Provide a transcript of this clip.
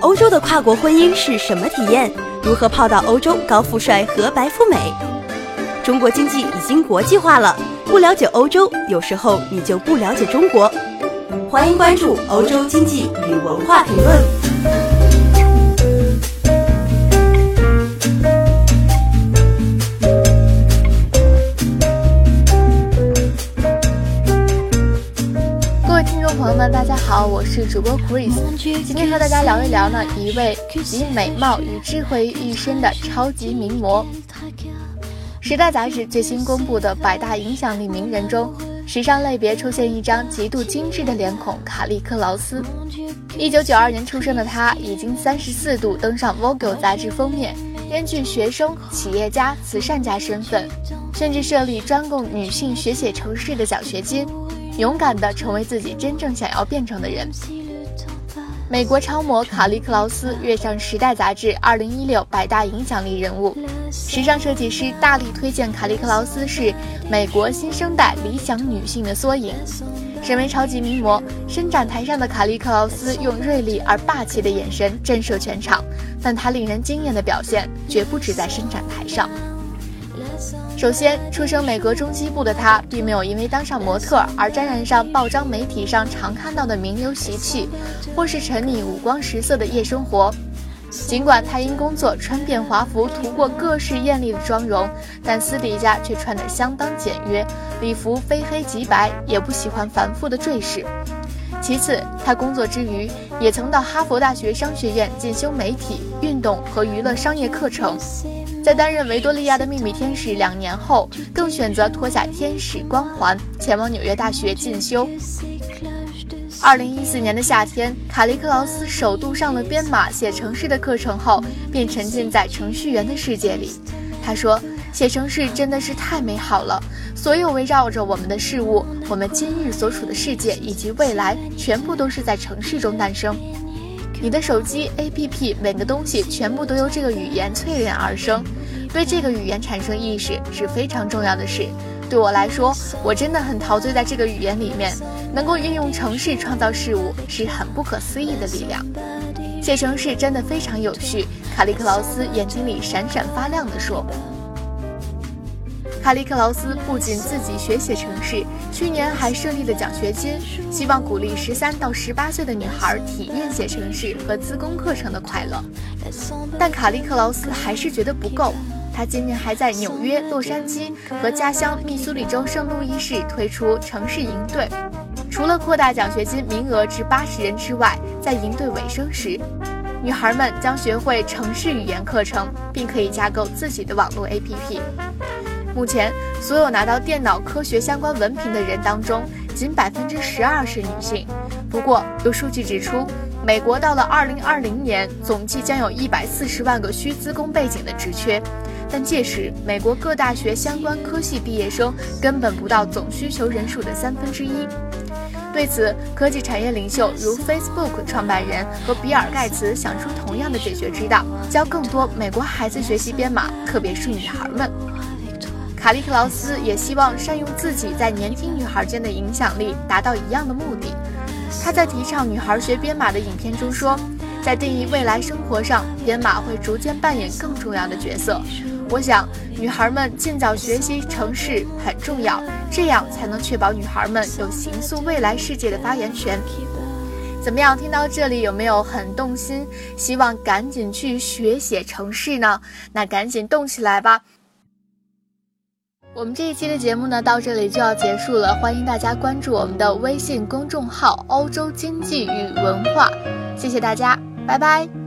欧洲的跨国婚姻是什么体验？如何泡到欧洲高富帅和白富美？中国经济已经国际化了，不了解欧洲，有时候你就不了解中国。欢迎关注欧洲经济与文化评论。朋友们，大家好，我是主播 Chris，今天和大家聊一聊呢一位集美貌与智慧于一身的超级名模。时代杂志最新公布的百大影响力名人中，时尚类别出现一张极度精致的脸孔——卡利克劳斯。一九九二年出生的他，已经三十四度登上 Vogue 杂志封面，兼具学生、企业家、慈善家身份，甚至设立专供女性学写城市的奖学金。勇敢地成为自己真正想要变成的人。美国超模卡利克劳斯跃上《时代》杂志2016百大影响力人物，时尚设计师大力推荐卡利克劳斯是美国新生代理想女性的缩影。身为超级名模，伸展台上的卡利克劳斯用锐利而霸气的眼神震慑全场，但她令人惊艳的表现绝不止在伸展台上。首先，出生美国中西部的他，并没有因为当上模特而沾染上报章媒体上常看到的名流习气，或是沉溺五光十色的夜生活。尽管他因工作穿遍华服，涂过各式艳丽的妆容，但私底下却穿得相当简约，礼服非黑即白，也不喜欢繁复的坠饰。其次，他工作之余也曾到哈佛大学商学院进修媒体、运动和娱乐商业课程。在担任维多利亚的秘密天使两年后，更选择脱下天使光环，前往纽约大学进修。二零一四年的夏天，卡利克劳斯首度上了编码写程式的课程后，便沉浸在程序员的世界里。他说：“写程式真的是太美好了，所有围绕着我们的事物，我们今日所处的世界以及未来，全部都是在城市中诞生。”你的手机 APP 每个东西全部都由这个语言淬炼而生，对这个语言产生意识是非常重要的事。对我来说，我真的很陶醉在这个语言里面，能够运用城市创造事物是很不可思议的力量。写城市真的非常有趣，卡利克劳斯眼睛里闪闪发亮地说。卡利克劳斯不仅自己学写城市，去年还设立了奖学金，希望鼓励十三到十八岁的女孩体验写城市和自工课程的快乐。但卡利克劳斯还是觉得不够，他今年还在纽约、洛杉矶和家乡密苏里州圣路易市推出城市营队。除了扩大奖学金名额至八十人之外，在营队尾声时，女孩们将学会城市语言课程，并可以架构自己的网络 APP。目前，所有拿到电脑科学相关文凭的人当中，仅百分之十二是女性。不过，有数据指出，美国到了二零二零年，总计将有一百四十万个需资工背景的职缺，但届时，美国各大学相关科系毕业生根本不到总需求人数的三分之一。对此，科技产业领袖如 Facebook 创办人和比尔盖茨想出同样的解决之道，教更多美国孩子学习编码，特别是女孩们。卡利克劳斯也希望善用自己在年轻女孩间的影响力，达到一样的目的。他在提倡女孩学编码的影片中说，在定义未来生活上，编码会逐渐扮演更重要的角色。我想，女孩们尽早学习城市很重要，这样才能确保女孩们有形塑未来世界的发言权。怎么样？听到这里有没有很动心？希望赶紧去学写程式呢？那赶紧动起来吧！我们这一期的节目呢，到这里就要结束了。欢迎大家关注我们的微信公众号“欧洲经济与文化”，谢谢大家，拜拜。